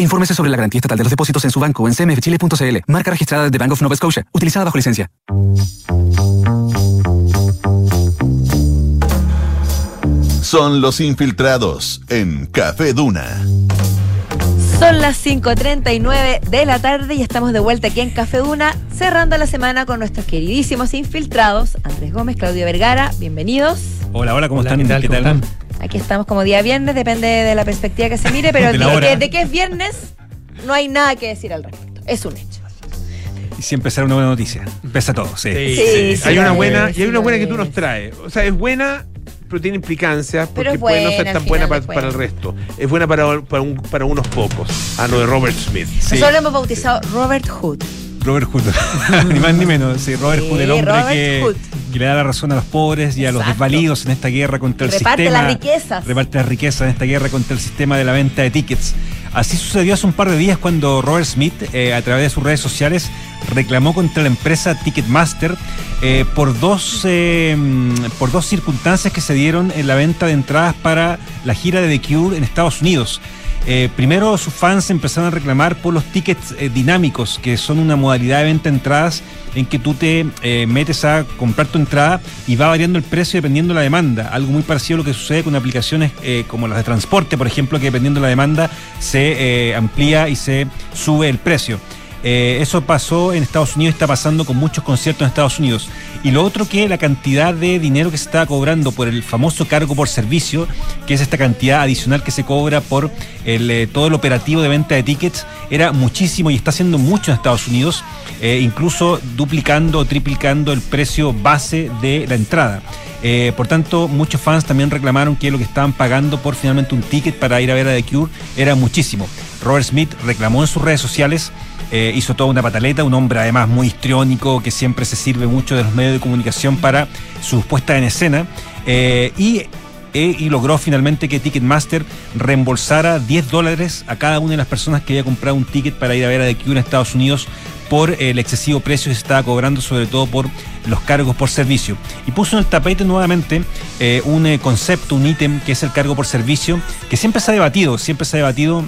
Infórmese sobre la garantía estatal de los depósitos en su banco o en cmfchile.cl. Marca registrada de Bank of Nova Scotia, utilizada bajo licencia. Son los infiltrados en Café Duna. Son las 5.39 de la tarde y estamos de vuelta aquí en Café Duna, cerrando la semana con nuestros queridísimos infiltrados, Andrés Gómez, Claudio Vergara, bienvenidos. Hola, hola, ¿cómo Hola, están? ¿qué tal? ¿Cómo están? Aquí estamos como día viernes, depende de la perspectiva que se mire, pero De que, de que es viernes no hay nada que decir al respecto, es un hecho. Y siempre será una buena noticia. Pesa todo, sí. Sí, Sí, sí. sí, hay una buena, y hay una buena que tú nos traes. O sea, es buena, pero tiene implicancias porque puede no ser tan buena para, el resto. Es buena para, para, un- para unos pocos. Ah, no, de Robert Smith. Nosotros lo hemos bautizado Robert Hood. Robert Hood, ni más ni menos. Sí, Robert Sí, Hood, el hombre que, le da la razón a los pobres y a los desvalidos en esta guerra contra el Reparte sistema. las riquezas. Reparte las riquezas en esta guerra contra el sistema de la venta de tickets. Así sucedió hace un par de días cuando Robert Smith, eh, a través de sus redes sociales, reclamó contra la empresa Ticketmaster eh, por, dos, eh, mm, por dos circunstancias que se dieron en la venta de entradas para la gira de The Cure en Estados Unidos. Eh, primero, sus fans empezaron a reclamar por los tickets eh, dinámicos, que son una modalidad de venta de entradas en que tú te eh, metes a comprar tu entrada y va variando el precio dependiendo de la demanda. Algo muy parecido a lo que sucede con aplicaciones como las de transporte, por ejemplo, que dependiendo de la demanda se amplía y se sube el precio. Eh, eso pasó en Estados Unidos, está pasando con muchos conciertos en Estados Unidos. Y lo otro que la cantidad de dinero que se estaba cobrando por el famoso cargo por servicio, que es esta cantidad adicional que se cobra por eh, todo el operativo de venta de tickets, era muchísimo y está haciendo mucho en Estados Unidos, eh, incluso duplicando o triplicando el precio base de la entrada. Por tanto, muchos fans también reclamaron que lo que estaban pagando por finalmente un ticket para ir a ver a The Cure era muchísimo. Robert Smith reclamó en sus redes sociales, eh, hizo toda una pataleta, un hombre además muy histriónico que siempre se sirve mucho de los medios de comunicación para sus puestas en escena eh, y, eh, y logró finalmente que Ticketmaster reembolsara 10 dólares a cada una de las personas que había comprado un ticket para ir a ver a The Cure en Estados Unidos por el excesivo precio que se estaba cobrando, sobre todo por los cargos por servicio. Y puso en el tapete nuevamente un concepto, un ítem que es el cargo por servicio, que siempre se ha debatido, siempre se ha debatido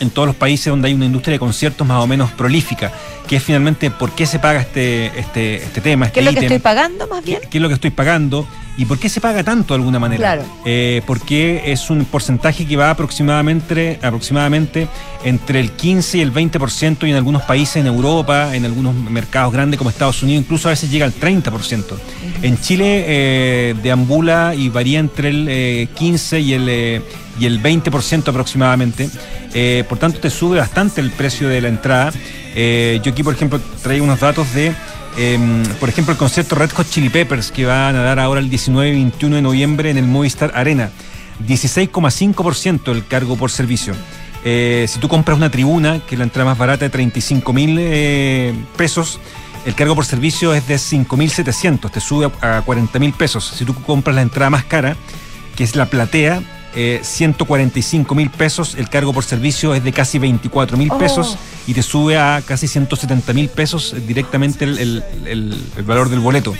en todos los países donde hay una industria de conciertos más o menos prolífica, que es finalmente por qué se paga este, este, este tema, este ¿Qué es lo que estoy pagando más bien? qué es lo que estoy pagando y por qué se paga tanto de alguna manera. Claro. Eh, porque es un porcentaje que va aproximadamente, aproximadamente entre el 15 y el 20% y en algunos países en Europa, en algunos mercados grandes como Estados Unidos, incluso a veces llega al 30%. En Chile eh, deambula y varía entre el eh, 15 y el, eh, y el 20% aproximadamente. Eh, por tanto, te sube bastante el precio de la entrada. Eh, yo aquí, por ejemplo, traigo unos datos de Em, por ejemplo, el concierto Red Hot Chili Peppers que van a dar ahora el 19 y 21 de noviembre en el Movistar Arena. 16,5% el cargo por servicio. Eh, si tú compras una tribuna, que es la entrada más barata de 35 mil pesos, el cargo por servicio es de 5.700, te sube a, a 40 mil pesos. Si tú compras la entrada más cara, que es la platea, eh, 145 mil pesos, el cargo por servicio es de casi 24 mil Oh. pesos y te sube a casi 170 mil pesos eh, directamente el, el- el- el valor del boleto.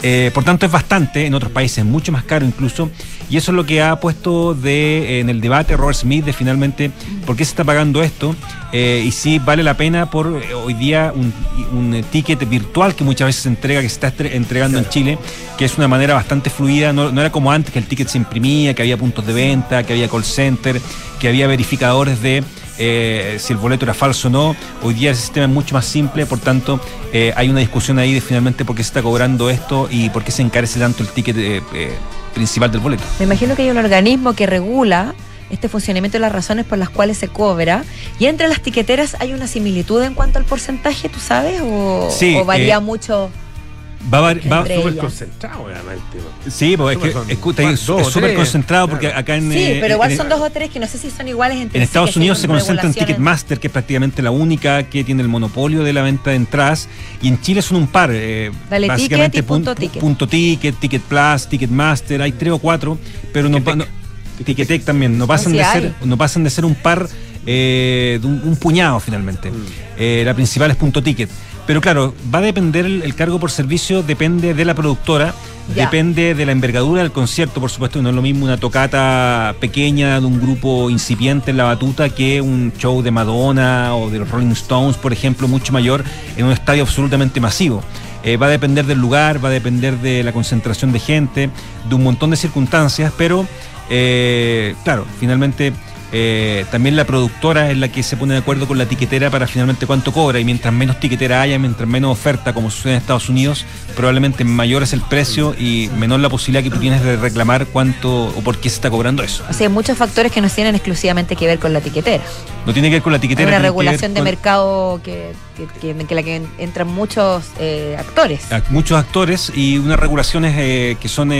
Eh, por tanto, es bastante, en otros países mucho más caro incluso, y eso es lo que ha puesto de, en el debate Robert Smith de finalmente por qué se está pagando esto eh, y si vale la pena por eh, hoy día un, un, eh, ticket virtual que muchas veces se entrega, que se está entregando en Chile, que es una manera bastante fluida, no, no era como antes que el ticket se imprimía, que había puntos de venta, que había call center, que había verificadores de eh, si el boleto era falso o no. Hoy día el sistema es mucho más simple, por tanto eh, hay una discusión ahí de finalmente por qué se está cobrando esto y por qué se encarece tanto el ticket eh, eh, principal del boleto. Me imagino que hay un organismo que regula este funcionamiento y las razones por las cuales se cobra. Y entre las tiqueteras hay una similitud en cuanto al porcentaje, ¿tú sabes? ¿O, Sí, o varía eh, mucho? Va, va- Entre Súper concentrado, obviamente. sí, porque es que son- es dos o es súper tres, concentrado porque claro. acá en, Sí, eh, pero igual en- son dos o tres que no sé si son iguales entre En Estados Unidos se concentra en. Ticketmaster, que es prácticamente la única que tiene el monopolio de la venta de entradas. Y en Chile son un par. eh, Dale básicamente Ticket y Punto Pun- Ticket. Punto Ticket, Ticket Plus, Ticketmaster, hay tres o cuatro, pero no Ticketek también, no pasan, sí de hay. ser, no pasan de ser un par, eh, de un, un puñado finalmente. Eh, la principal es Punto Ticket. Pero claro, va a depender el, el cargo por servicio, depende de la productora, Ya. depende de la envergadura del concierto, por supuesto, no es lo mismo una tocata pequeña de un grupo incipiente en la batuta que un show de Madonna o de los Rolling Stones, por ejemplo, mucho mayor en un estadio absolutamente masivo. Eh, va a depender del lugar, va a depender de la concentración de gente, de un montón de circunstancias, pero eh, claro, finalmente eh, también la productora es la que se pone de acuerdo con la tiquetera para finalmente cuánto cobra y mientras menos tiquetera haya, mientras menos oferta, como sucede en Estados Unidos, probablemente mayor es el precio y menor la posibilidad que tú tienes de reclamar cuánto o por qué se está cobrando eso. O sea, hay muchos factores que no tienen exclusivamente que ver con la etiquetera. No tiene que ver con la Hay tiquetera. una que ver regulación de con- mercado que, que, que- en que la que entran muchos eh, actores. muchos actores y unas regulaciones eh, que son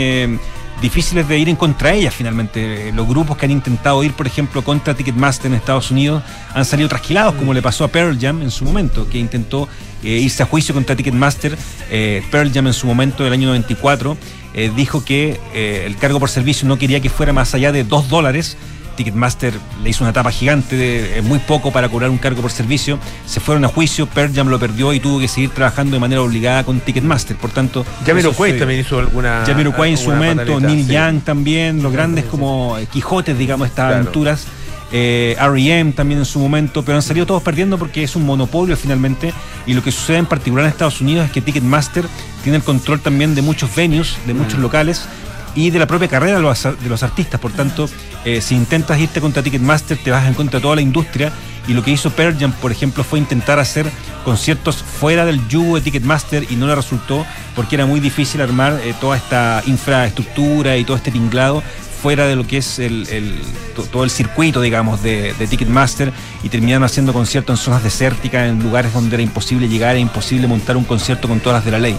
difíciles de ir en contra ellas finalmente. Los grupos que han intentado ir, por ejemplo, contra Ticketmaster en Estados Unidos han salido trasquilados, como le pasó a Pearl Jam en su momento, que intentó eh, irse a juicio contra Ticketmaster. Eh, Pearl Jam en su momento, del año 94, eh, dijo que eh, el cargo por servicio no quería que fuera más allá de 2 dólares. Ticketmaster le hizo una tapa gigante de eh, muy poco para cobrar un cargo por servicio. Se fueron a juicio, Pearl Jam lo perdió y tuvo que seguir trabajando de manera obligada con Ticketmaster. Por tanto, Jamiroquai también hizo alguna. Jamiroquai en su momento, pataleta, Neil sí. Young también, los grandes como Quijotes, digamos, estas Claro. aventuras. Eh, R.E.M. también en su momento, pero han salido todos perdiendo porque es un monopolio finalmente. Y lo que sucede en particular en Estados Unidos es que Ticketmaster tiene el control también de muchos venues, de muchos locales y de la propia carrera de los, artistas. Por tanto, eh, si intentas irte contra Ticketmaster, te vas en contra de toda la industria. Y lo que hizo Pearl Jam, por ejemplo, fue intentar hacer conciertos fuera del yugo de Ticketmaster y no le resultó porque era muy difícil armar eh, toda esta infraestructura y todo este tinglado fuera de lo que es el, el- to- todo el circuito, digamos, de, de Ticketmaster y terminaron haciendo conciertos en zonas desérticas, en lugares donde era imposible llegar, era imposible montar un concierto con todas las de la ley.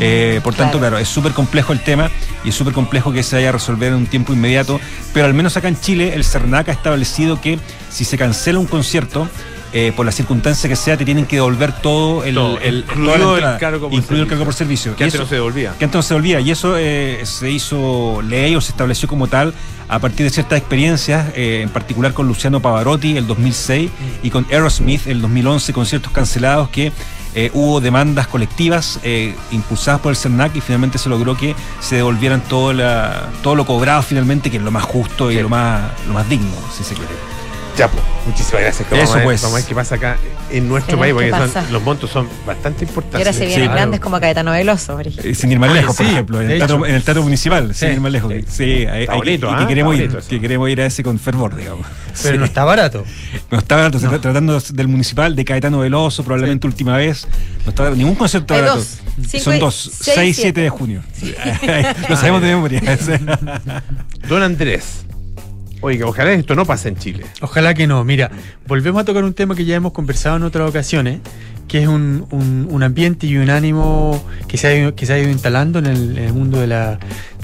Eh, por tanto, claro. claro, es súper complejo el tema y es súper complejo que se vaya a resolver en un tiempo inmediato, pero al menos acá en Chile el CERNAC ha establecido que si se cancela un concierto, eh, por la circunstancia que sea, te tienen que devolver todo el, Todo, el- incluido toda la el cargo por incluido el cargo por servicio. Que Y antes eso- no se devolvía. que antes no se olvida. Y eso eh, se hizo ley o se estableció como tal a partir de ciertas experiencias, eh, en particular con Luciano Pavarotti el 2006 y con Aerosmith el 2011, conciertos cancelados que eh, hubo demandas colectivas eh, impulsadas por el CERNAC y finalmente se logró que se devolvieran todo, la, todo lo cobrado finalmente, que es lo más justo y lo más, lo más digno, si se quiere. Ya, pues, muchísimas gracias. que Eso, vamos, a ver, pues. vamos a ver qué pasa acá en nuestro país, qué porque son- los montos son bastante Y importantes. ahora se vienen Sí, grandes como Caetano Veloso, por ejemplo. Eh, Sin ir más Ah, lejos, por sí, ejemplo, en el, teatro, hecho. en el teatro municipal, sin ir más lejos. Sí, hay- hay Está que- bonito, y ¿ah? que queremos ir, que queremos ir a ese con fervor, digamos. Pero Sí. no está barato. No está barato, se está tratando del municipal, de Caetano Veloso, probablemente última vez. No está barato, ningún concierto Hay barato. dos. Cinco Son y- dos, seis, 6 y 7 siete. de junio. Lo sabemos de memoria. Don Andrés. Oiga, ojalá esto no pase en Chile. Ojalá que no. Mira, volvemos a tocar un tema que ya hemos conversado en otras ocasiones, que es un, un- ambiente y un ánimo que se ha ido, que se ha ido instalando en el, mundo de la,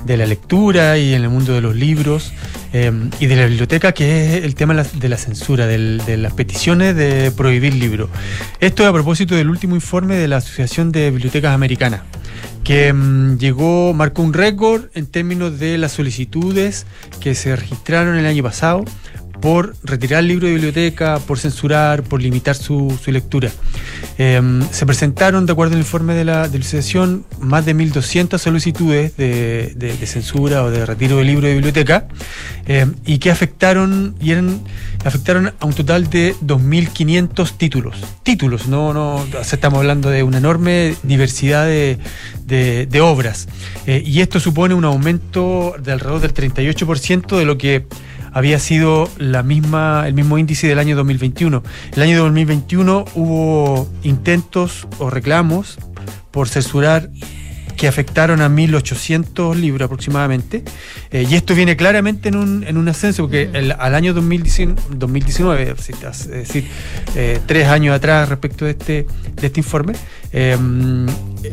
de la lectura y en el mundo de los libros eh, y de la biblioteca, que es el tema de la, censura, de las peticiones de prohibir libros. Esto es a propósito del último informe de la Asociación de Bibliotecas Americanas que mm, llegó, marcó un récord en términos de las solicitudes que se registraron el año pasado por retirar el libro de biblioteca, por censurar, por limitar su, su lectura. Eh, se presentaron, de acuerdo al informe de la, de la asociación, más de 1.200 solicitudes de, de- censura o de retiro de libro de biblioteca eh, y que afectaron, y eran, afectaron a un total de 2.500 títulos. Títulos, no, no, estamos hablando de una enorme diversidad de- de obras. Eh, y esto supone un aumento de alrededor del 38% de lo que había sido la misma, el mismo índice del año 2021. El año 2021 hubo intentos o reclamos por censurar que afectaron a 1.800 libros aproximadamente. Eh, y esto viene claramente en un, en un ascenso, porque el- al año 2019, 2019, es decir, eh, tres años atrás respecto de este, de este informe, eh,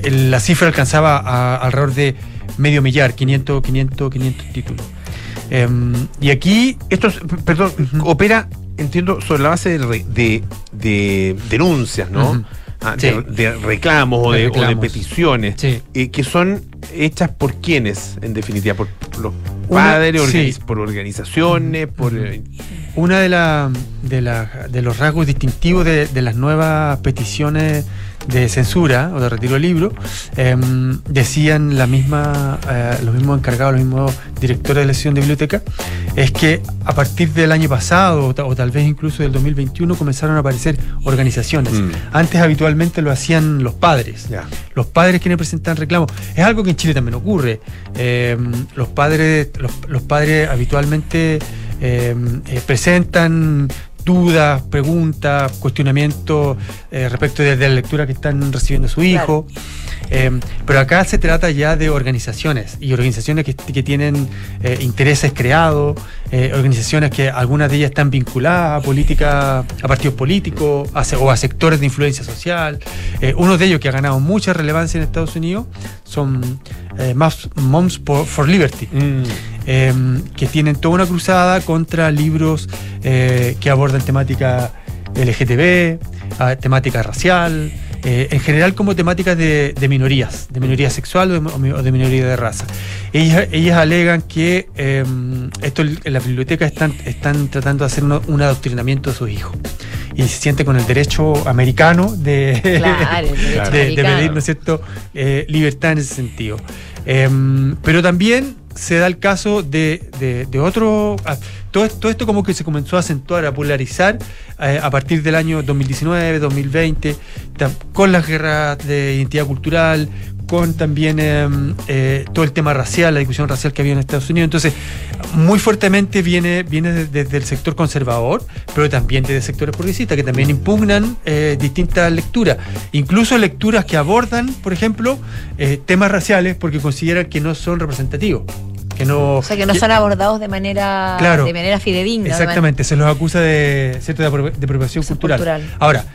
el- la cifra alcanzaba a, alrededor de medio millar, 500, 500, 500 títulos. Eh, y aquí... Esto, es- perdón, opera, entiendo, sobre la base de, de, de denuncias, ¿no? Ah, Sí. de, de reclamos o De o peticiones, eh, que son hechas por quienes, en definitiva, por, por los Una- padres, organiz- sí. por organizaciones, por... eh, Una de, la, de, la- de los rasgos distintivos de, de las nuevas peticiones de censura o de retiro de libro, em, decían la misma, eh, los mismos encargados, los mismos directores de la sesión de biblioteca, es que a partir del año pasado o, ta- o tal vez incluso del 2021 comenzaron a aparecer organizaciones. Mm. Antes habitualmente lo hacían los padres. Los padres quienes presentan reclamos. Es algo que en Chile también ocurre. Eh, los padres, los, los padres habitualmente eh, eh, presentan dudas, preguntas, cuestionamientos eh, respecto de, de la lectura que están recibiendo su hijo. Eh, pero acá se trata ya de organizaciones y organizaciones que, que tienen eh, intereses creados, eh, organizaciones que algunas de ellas están vinculadas a política, a partidos políticos a o a sectores de influencia social. Eh, uno de ellos que ha ganado mucha relevancia en Estados Unidos son Moms, for, for Liberty, eh, que tienen toda una cruzada contra libros que abordan temática LGTB, ah, temática racial, eh, en general como temáticas de, de minorías, de minoría sexual o de, o minoría de raza. Ellas, ellas alegan que eh, esto en las bibliotecas están, están tratando de hacer uno- un adoctrinamiento de sus hijos. Y se siente con el derecho americano de, Claro, el derecho de- pedir, ¿no es cierto?, eh, libertad en ese sentido. Em, pero también se da el caso de, de- de otro. Todo, esto como que se comenzó a acentuar, a polarizar eh, a partir del año 2019, 2020, tam- con las guerras de identidad cultural, con también em, eh, todo el tema racial, la discusión racial que había en Estados Unidos. Entonces, muy fuertemente viene, viene de- desde el sector conservador, pero también desde sectores progresistas, que también impugnan eh, distintas lecturas, incluso lecturas que abordan, por ejemplo, temas raciales porque consideran que no son representativos. Que no, O sea, que no son abordados de manera, Claro. de manera fidedigna. Exactamente, se los acusa de, ¿cierto? de, apro- de apropiación cultural. cultural. Ahora,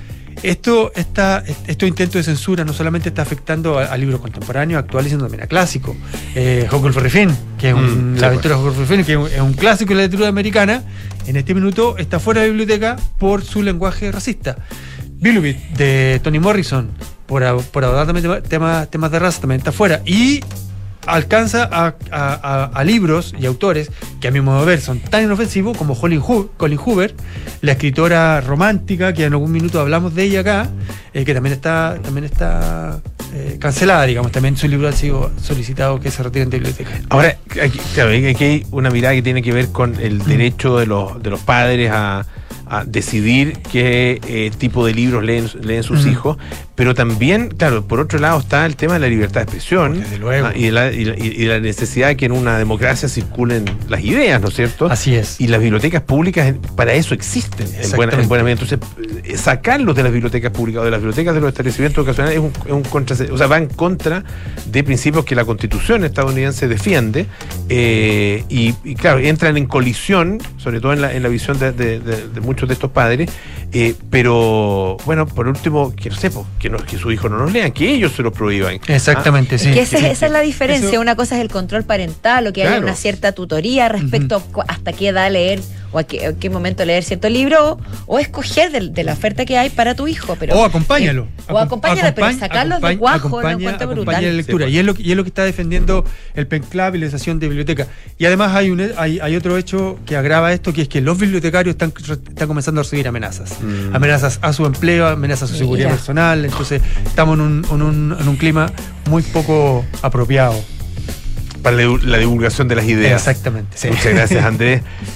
esto, esta, estos intentos de censura no solamente está afectando a, a libros contemporáneos, actuales, sino también a clásicos. Eh, Huckleberry Finn, que es un, Mm, sí, la aventura de Huckleberry Finn, que es un, es un clásico de la literatura americana, en este minuto está fuera de la biblioteca por su lenguaje racista. Billuby, de Toni Morrison, por, por abordar también tema- temas, temas de raza, también está fuera. Y alcanza a, a- a- a libros y autores que a mi modo de ver son tan inofensivos como Colin, Hoover, la escritora romántica, que en algún minuto hablamos de ella acá, eh, que también está, también está eh, cancelada, digamos, también su libro ha sido solicitado que se retiren de biblioteca. Ahora, aquí, claro, aquí hay una mirada que tiene que ver con el derecho de los, de los padres a, a decidir qué eh, tipo de libros leen, leen sus Ujú. hijos, pero también, claro, por otro lado está el tema de la libertad de expresión y, de la, y la- y la necesidad de que en una democracia circulen las ideas, ¿no es cierto? Así es. Y las bibliotecas públicas para eso existen, en buena, en buena medida. Entonces, eh, sacarlos de las bibliotecas públicas o de las bibliotecas de los establecimientos educacionales es un, es un contra, o sea, va en contra de principios que la constitución estadounidense defiende eh, y, y, claro, entran en colisión, sobre todo en la, en la visión de, de- de- de muchos de estos padres, eh, pero bueno, por último, que no sé, po, que, no, que su hijo no los lean, que ellos se los prohíban. Exactamente, Ah, sí. Es que esa, sí, esa es la sí. diferencia. Eso- Una cosa es el control parental o que haya Claro. una cierta tutoría respecto a cu- hasta qué edad leer o a qué, a qué momento leer cierto libro o, o escoger de, de la oferta que hay para tu hijo. Pero, o acompáñalo. o acompáñalo, pero Acompañ- sacarlos de lo acompaña- encuentro acompaña brutal. la lectura. y, es lo, que- y es lo que está defendiendo el PENCLAB y la Asociación de Biblioteca. Y además hay, un, hay, hay otro hecho que agrava esto, que es que los bibliotecarios están, están comenzando a recibir amenazas. Mm. Amenazas a su empleo, amenazas a su seguridad personal. Entonces estamos en un, en un- en un clima muy poco apropiado. Para la, la divulgación de las ideas. Exactamente. sí. Muchas gracias, Andrés.